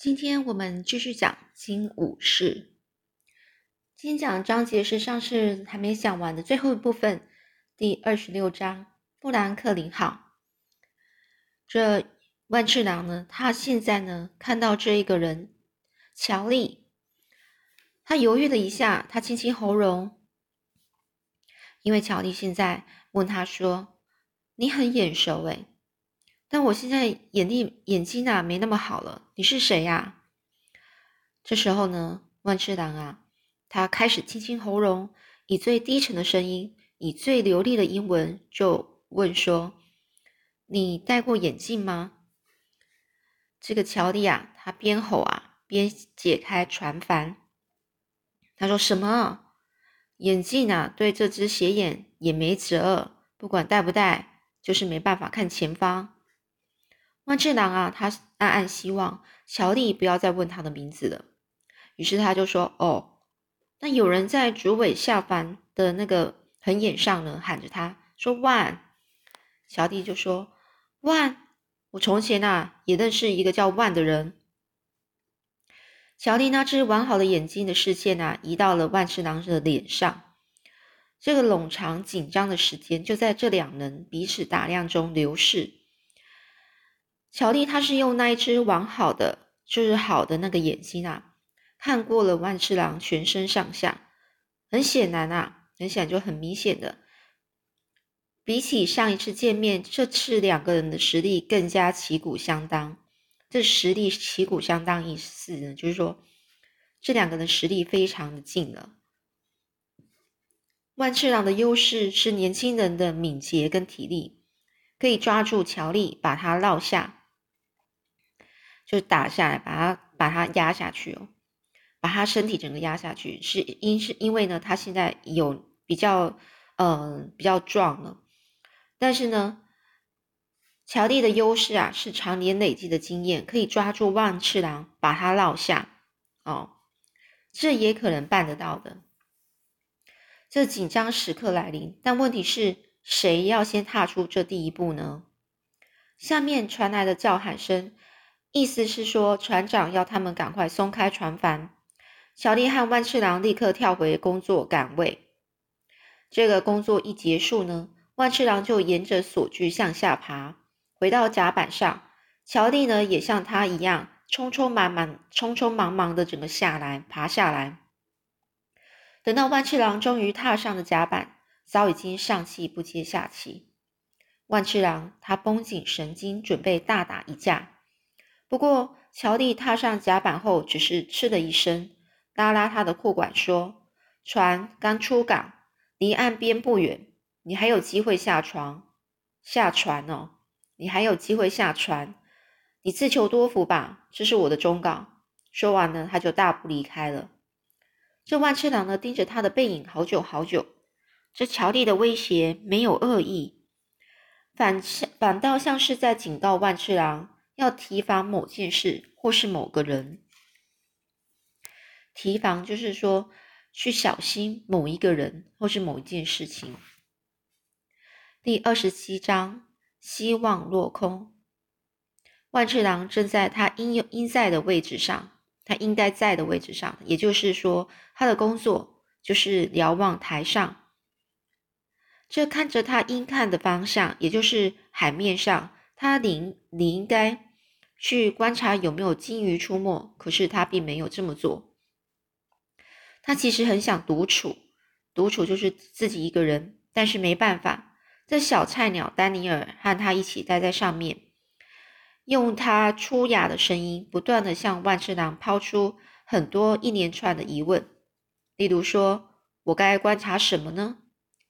今天我们继续讲金武士。今天讲的章节是上次还没讲完的最后一部分，第二十六章布兰克林号。这万次郎呢，他现在呢看到这一个人乔丽，他犹豫了一下，他清清喉咙，因为乔丽现在问他说：“你很眼熟诶。但我现在眼力眼睛啊没那么好了，你是谁呀？这时候呢，万次郎啊，他开始清清喉咙，以最低沉的声音，以最流利的英文就问说：“你戴过眼镜吗？”这个乔丽啊，他边吼啊边解开船帆。他说：“什么眼镜啊？对这只斜眼也没辙，不管戴不戴，就是没办法看前方。”万智郎啊，他暗暗希望乔丽不要再问他的名字了。于是他就说：“哦，那有人在竹尾下方的那个横眼上呢，喊着他说万。”乔丽就说：“万，我从前啊也认识一个叫万的人。”乔丽那只完好的眼睛的视线啊，移到了万智郎的脸上。这个冗长紧张的时间就在这两人彼此打量中流逝。乔丽，他是用那一只完好的，就是好的那个眼睛啊，看过了万次郎全身上下。很显然啊，很显然就很明显的，比起上一次见面，这次两个人的实力更加旗鼓相当。这实力旗鼓相当意思呢，就是说这两个人实力非常的近了。万次郎的优势是年轻人的敏捷跟体力，可以抓住乔丽，把他落下。就打下来，把他把他压下去哦，把他身体整个压下去，是因是因为呢，他现在有比较嗯比较壮了，但是呢，乔蒂的优势啊是常年累积的经验，可以抓住万次郎把他落下哦，这也可能办得到的。这紧张时刻来临，但问题是谁要先踏出这第一步呢？下面传来的叫喊声。意思是说，船长要他们赶快松开船帆。小丽和万次郎立刻跳回工作岗位。这个工作一结束呢，万次郎就沿着锁具向下爬，回到甲板上。乔丽呢，也像他一样，匆匆忙忙、匆匆忙忙的整个下来，爬下来。等到万次郎终于踏上了甲板，早已经上气不接下气。万次郎他绷紧神经，准备大打一架。不过，乔蒂踏上甲板后，只是嗤了一声，拉拉他的裤管，说：“船刚出港，离岸边不远，你还有机会下船。下船哦，你还有机会下船。你自求多福吧，这是我的忠告。”说完呢，他就大步离开了。这万次郎呢，盯着他的背影好久好久。这乔蒂的威胁没有恶意，反反倒像是在警告万次郎。要提防某件事，或是某个人。提防就是说，去小心某一个人，或是某一件事情。第二十七章，希望落空。万次郎正在他应有应在的位置上，他应该在的位置上，也就是说，他的工作就是瞭望台上。这看着他应看的方向，也就是海面上，他理理应该。去观察有没有金鱼出没，可是他并没有这么做。他其实很想独处，独处就是自己一个人，但是没办法。这小菜鸟丹尼尔和他一起待在上面，用他粗哑的声音不断的向万次郎抛出很多一连串的疑问，例如说：“我该观察什么呢？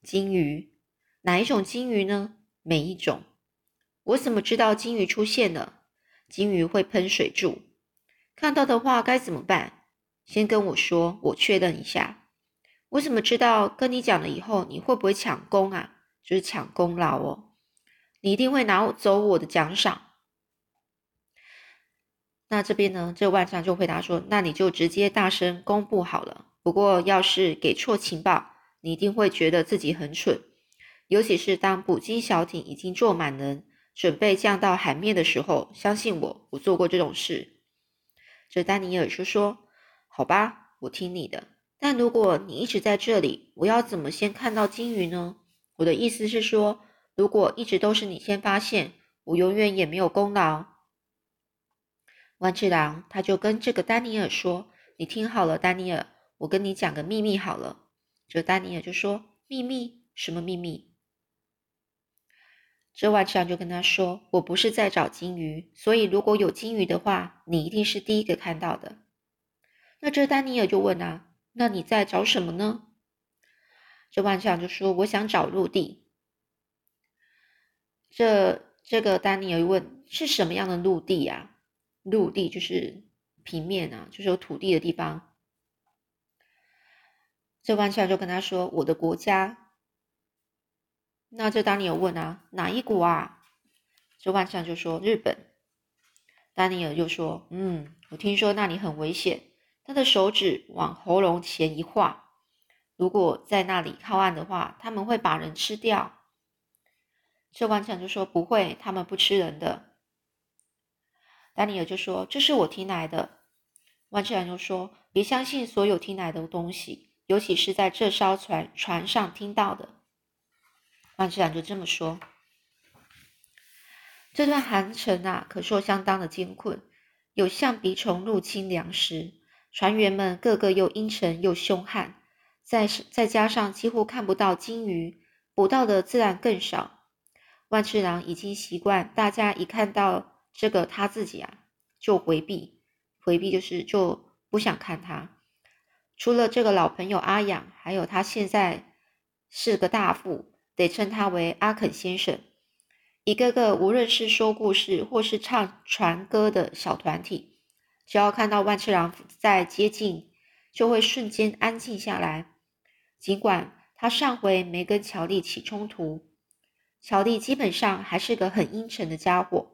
金鱼？哪一种金鱼呢？每一种？我怎么知道金鱼出现了？”金鱼会喷水柱，看到的话该怎么办？先跟我说，我确认一下。我怎么知道跟你讲了以后你会不会抢功啊？就是抢功劳哦，你一定会拿走我的奖赏。那这边呢，这万丈就回答说：“那你就直接大声公布好了。不过要是给错情报，你一定会觉得自己很蠢，尤其是当捕鲸小艇已经坐满人。”准备降到海面的时候，相信我，我做过这种事。这丹尼尔就说：“好吧，我听你的。但如果你一直在这里，我要怎么先看到金鱼呢？我的意思是说，如果一直都是你先发现，我永远也没有功劳。”万次郎他就跟这个丹尼尔说：“你听好了，丹尼尔，我跟你讲个秘密好了。”这丹尼尔就说：“秘密？什么秘密？”这万次郎就跟他说：“我不是在找金鱼，所以如果有金鱼的话，你一定是第一个看到的。”那这丹尼尔就问啊：“那你在找什么呢？”这万次郎就说：“我想找陆地。”这这个丹尼尔问：“是什么样的陆地呀？”陆地就是平面啊，就是有土地的地方。这万次郎就跟他说：“我的国家。”那这丹尼尔问啊，哪一国啊？这万象就说日本。丹尼尔就说：“嗯，我听说那里很危险。”他的手指往喉咙前一画，如果在那里靠岸的话，他们会把人吃掉。这万象就说：“不会，他们不吃人的。”丹尼尔就说：“这是我听来的。”万次郎就说：“别相信所有听来的东西，尤其是在这艘船船上听到的。”万次郎就这么说：“这段航程啊，可说相当的艰困，有象鼻虫入侵粮食，船员们个个又阴沉又凶悍，再再加上几乎看不到金鱼，捕到的自然更少。万次郎已经习惯，大家一看到这个他自己啊，就回避，回避就是就不想看他。除了这个老朋友阿养，还有他现在是个大副。”得称他为阿肯先生。一个个无论是说故事或是唱船歌的小团体，只要看到万次郎在接近，就会瞬间安静下来。尽管他上回没跟乔丽起冲突，乔丽基本上还是个很阴沉的家伙，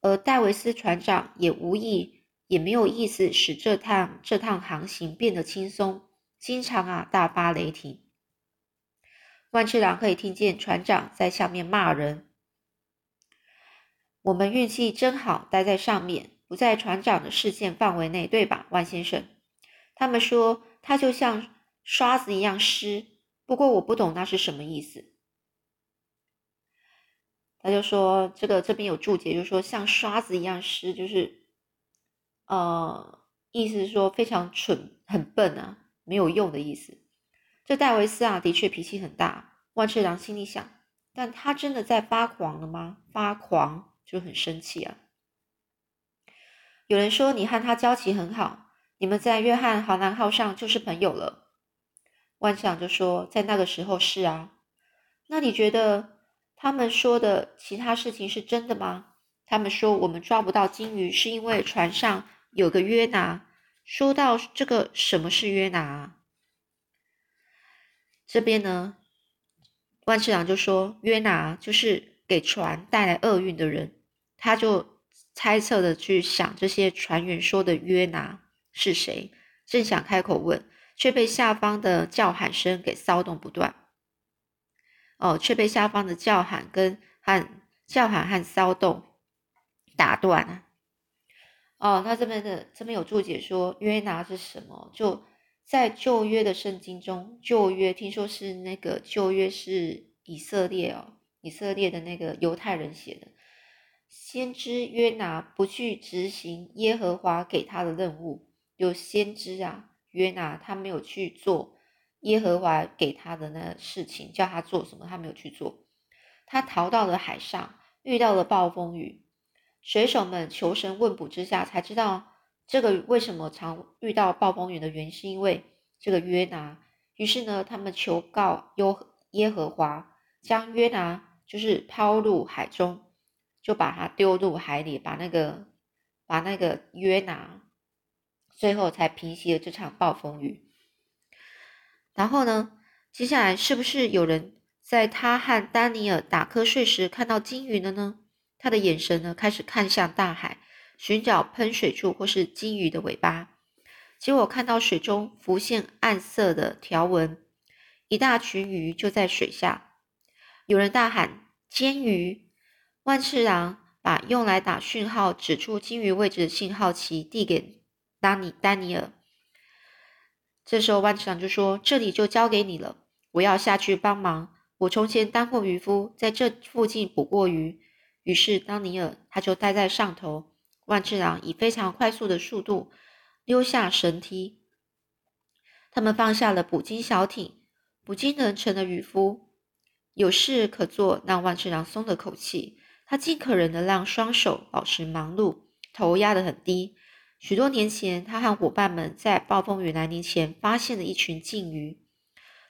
而戴维斯船长也无意也没有意思使这趟这趟航行变得轻松，经常啊大发雷霆。万次郎可以听见船长在下面骂人。我们运气真好，待在上面，不在船长的视线范围内，对吧，万先生？他们说他就像刷子一样湿，不过我不懂那是什么意思。他就说这个这边有注解，就是说像刷子一样湿，就是呃，意思是说非常蠢、很笨啊，没有用的意思。这戴维斯啊，的确脾气很大。万次郎心里想，但他真的在发狂了吗？发狂就很生气啊。有人说你和他交情很好，你们在约翰豪南号上就是朋友了。万次郎就说，在那个时候是啊。那你觉得他们说的其他事情是真的吗？他们说我们抓不到金鱼，是因为船上有个约拿。说到这个，什么是约拿啊？这边呢，万次郎就说约拿就是给船带来厄运的人，他就猜测的去想这些船员说的约拿是谁，正想开口问，却被下方的叫喊声给骚动不断。哦，却被下方的叫喊跟和叫喊和骚动打断了。哦，那这边的这边有注解说约拿是什么？就。在旧约的圣经中，旧约听说是那个旧约是以色列哦，以色列的那个犹太人写的。先知约拿不去执行耶和华给他的任务，有先知啊，约拿他没有去做耶和华给他的那事情，叫他做什么，他没有去做。他逃到了海上，遇到了暴风雨，水手们求神问卜之下，才知道。这个为什么常遇到暴风雨的原因，是因为这个约拿。于是呢，他们求告耶耶和华，将约拿就是抛入海中，就把他丢入海里，把那个把那个约拿，最后才平息了这场暴风雨。然后呢，接下来是不是有人在他和丹尼尔打瞌睡时看到金鱼了呢？他的眼神呢，开始看向大海。寻找喷水柱或是金鱼的尾巴，结果看到水中浮现暗色的条纹，一大群鱼就在水下。有人大喊“尖鱼”，万次郎把用来打讯号、指出金鱼位置的信号旗递给丹尼丹尼尔。这时候万次郎就说：“这里就交给你了，我要下去帮忙。我从前当过渔夫，在这附近捕过鱼。”于是丹尼尔他就待在上头，万次郎以非常快速的速度溜下绳梯。他们放下了捕鲸小艇，捕鲸人成了渔夫，有事可做，让万次郎松了口气。他尽可能的让双手保持忙碌，头压得很低。许多年前，他和伙伴们在暴风雨来临前发现了一群鲸鱼，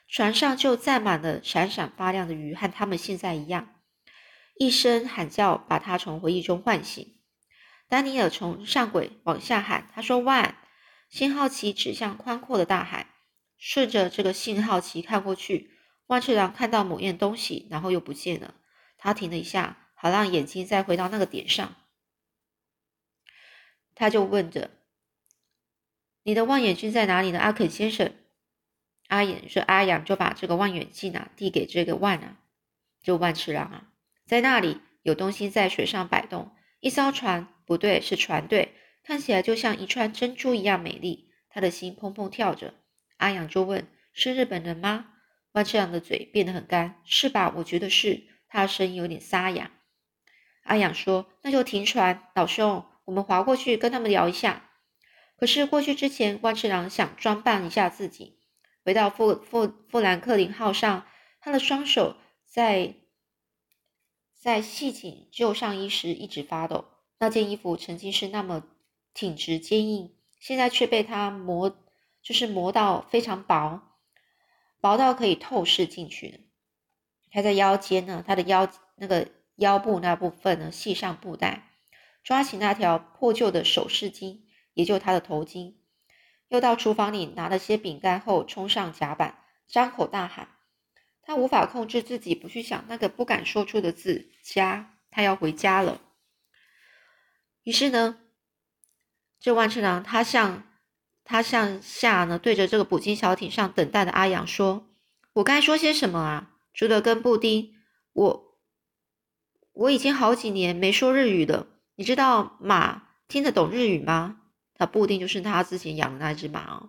船上就载满了闪闪发亮的鱼，和他们现在一样。一声喊叫把他从回忆中唤醒。丹尼尔从上轨往下喊，他说：“万！”信号旗指向宽阔的大海，顺着这个信号旗看过去，万次郎看到某样东西，然后又不见了。他停了一下。好让眼睛再回到那个点上，他就问着：“你的望远镜在哪里呢，阿肯先生？”阿眼说：“阿阳就把这个望远镜啊递给这个万啊，就万次郎啊，在那里有东西在水上摆动，一艘船，不对，是船队，看起来就像一串珍珠一样美丽。”他的心砰砰跳着。阿阳就问：“是日本人吗？”万次郎的嘴变得很干：“是吧？我觉得是。”他的声音有点沙哑。阿养说：“那就停船，老兄，我们划过去跟他们聊一下。”可是过去之前，万次郎想装扮一下自己，回到富富富兰克林号上，他的双手在在系紧旧上衣时一直发抖。那件衣服曾经是那么挺直坚硬，现在却被他磨，就是磨到非常薄，薄到可以透视进去的。他在腰间呢，他的腰那个。腰部那部分呢，系上布带，抓起那条破旧的首饰巾，也就他的头巾，又到厨房里拿了些饼干后，冲上甲板，张口大喊。他无法控制自己不去想那个不敢说出的字“家”，他要回家了。于是呢，这万次郎他向他向下呢，对着这个捕鲸小艇上等待的阿阳说：“我该说些什么啊？除了跟布丁，我。”我已经好几年没说日语了，你知道马听得懂日语吗？他布丁就是他之前养的那只马哦。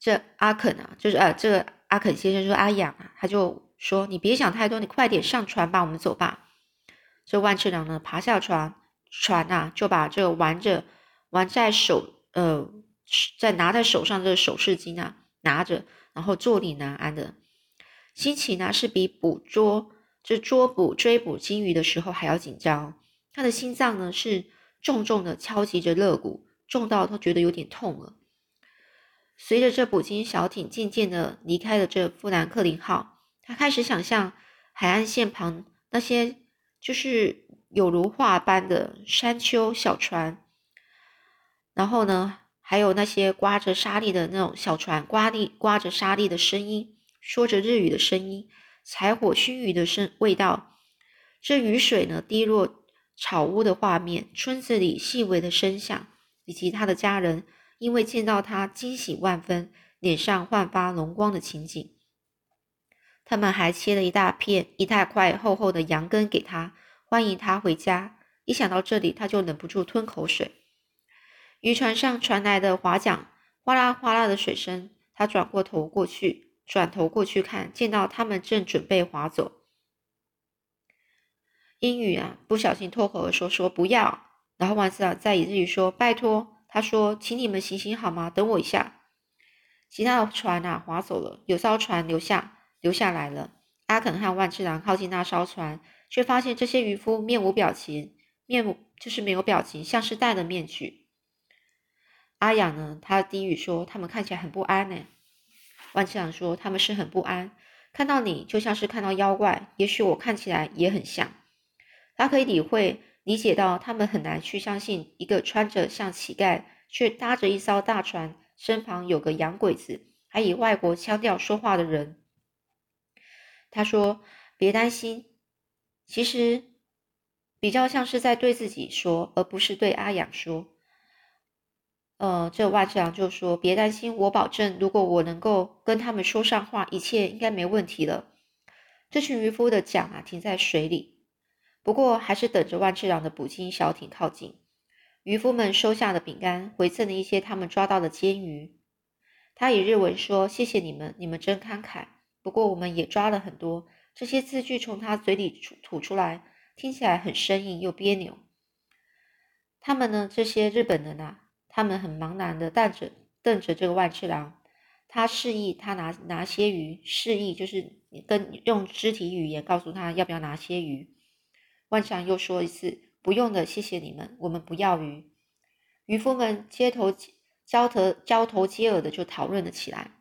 这阿肯啊，就是呃，这个阿肯先生说阿养啊，他就说你别想太多，你快点上船吧，我们走吧。这万次郎呢，爬下船，船啊就把这个玩着玩在手呃在拿在手上这个首饰巾啊拿着，然后坐立难安的心情呢是比捕捉。这捉捕、追捕鲸鱼的时候还要紧张，他的心脏呢是重重的敲击着肋骨，重到他觉得有点痛了。随着这捕鲸小艇渐渐的离开了这富兰克林号，他开始想象海岸线旁那些就是有如画般的山丘小船，然后呢，还有那些刮着沙粒的那种小船，刮力刮着沙粒的声音，说着日语的声音。柴火熏鱼的声味道，这雨水呢滴落草屋的画面，村子里细微的声响，以及他的家人因为见到他惊喜万分，脸上焕发荣光的情景。他们还切了一大片、一大块厚厚的羊羹给他，欢迎他回家。一想到这里，他就忍不住吞口水。渔船上传来的划桨哗啦哗啦的水声，他转过头过去。转头过去看，见到他们正准备划走。英语啊，不小心脱口而出说不要。然后万次郎再以日语说拜托。他说：“请你们行行好吗？等我一下。”其他的船啊划走了，有艘船留下留下来了。阿肯和万次郎靠近那艘船，却发现这些渔夫面无表情，面目就是没有表情，像是戴了面具。阿雅呢，他低语说：“他们看起来很不安呢。”万次郎说：“他们是很不安，看到你就像是看到妖怪。也许我看起来也很像。他可以理会、理解到他们很难去相信一个穿着像乞丐却搭着一艘大船，身旁有个洋鬼子，还以外国腔调说话的人。”他说：“别担心，其实比较像是在对自己说，而不是对阿养说。”呃，这万次郎就说：“别担心，我保证，如果我能够跟他们说上话，一切应该没问题了。”这群渔夫的桨啊停在水里，不过还是等着万次郎的捕鲸小艇靠近。渔夫们收下了饼干，回赠了一些他们抓到的煎鱼。他以日文说：“谢谢你们，你们真慷慨。不过我们也抓了很多。”这些字句从他嘴里吐吐出来，听起来很生硬又别扭。他们呢？这些日本人啊，他们很茫然的瞪着瞪着这个万次郎。他示意他拿拿些鱼，示意就是跟用肢体语言告诉他要不要拿些鱼。万次郎又说一次：“不用的，谢谢你们，我们不要鱼。”渔夫们街头交头交头接耳的就讨论了起来。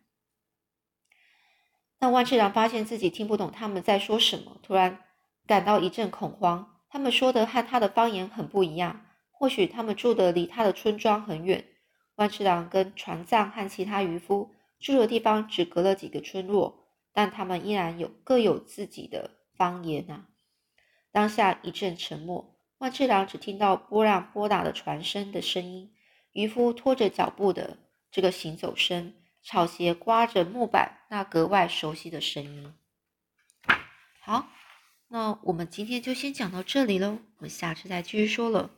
那万次郎发现自己听不懂他们在说什么，突然感到一阵恐慌。他们说的和他的方言很不一样。或许他们住的离他的村庄很远。万次郎跟船藏和其他渔夫住的地方只隔了几个村落，但他们依然有各有自己的方言啊。当下一阵沉默，万次郎只听到波浪拨打的船身的声音，渔夫拖着脚步的这个行走声，草鞋刮着木板那格外熟悉的声音。好，那我们今天就先讲到这里喽，我们下次再继续说了。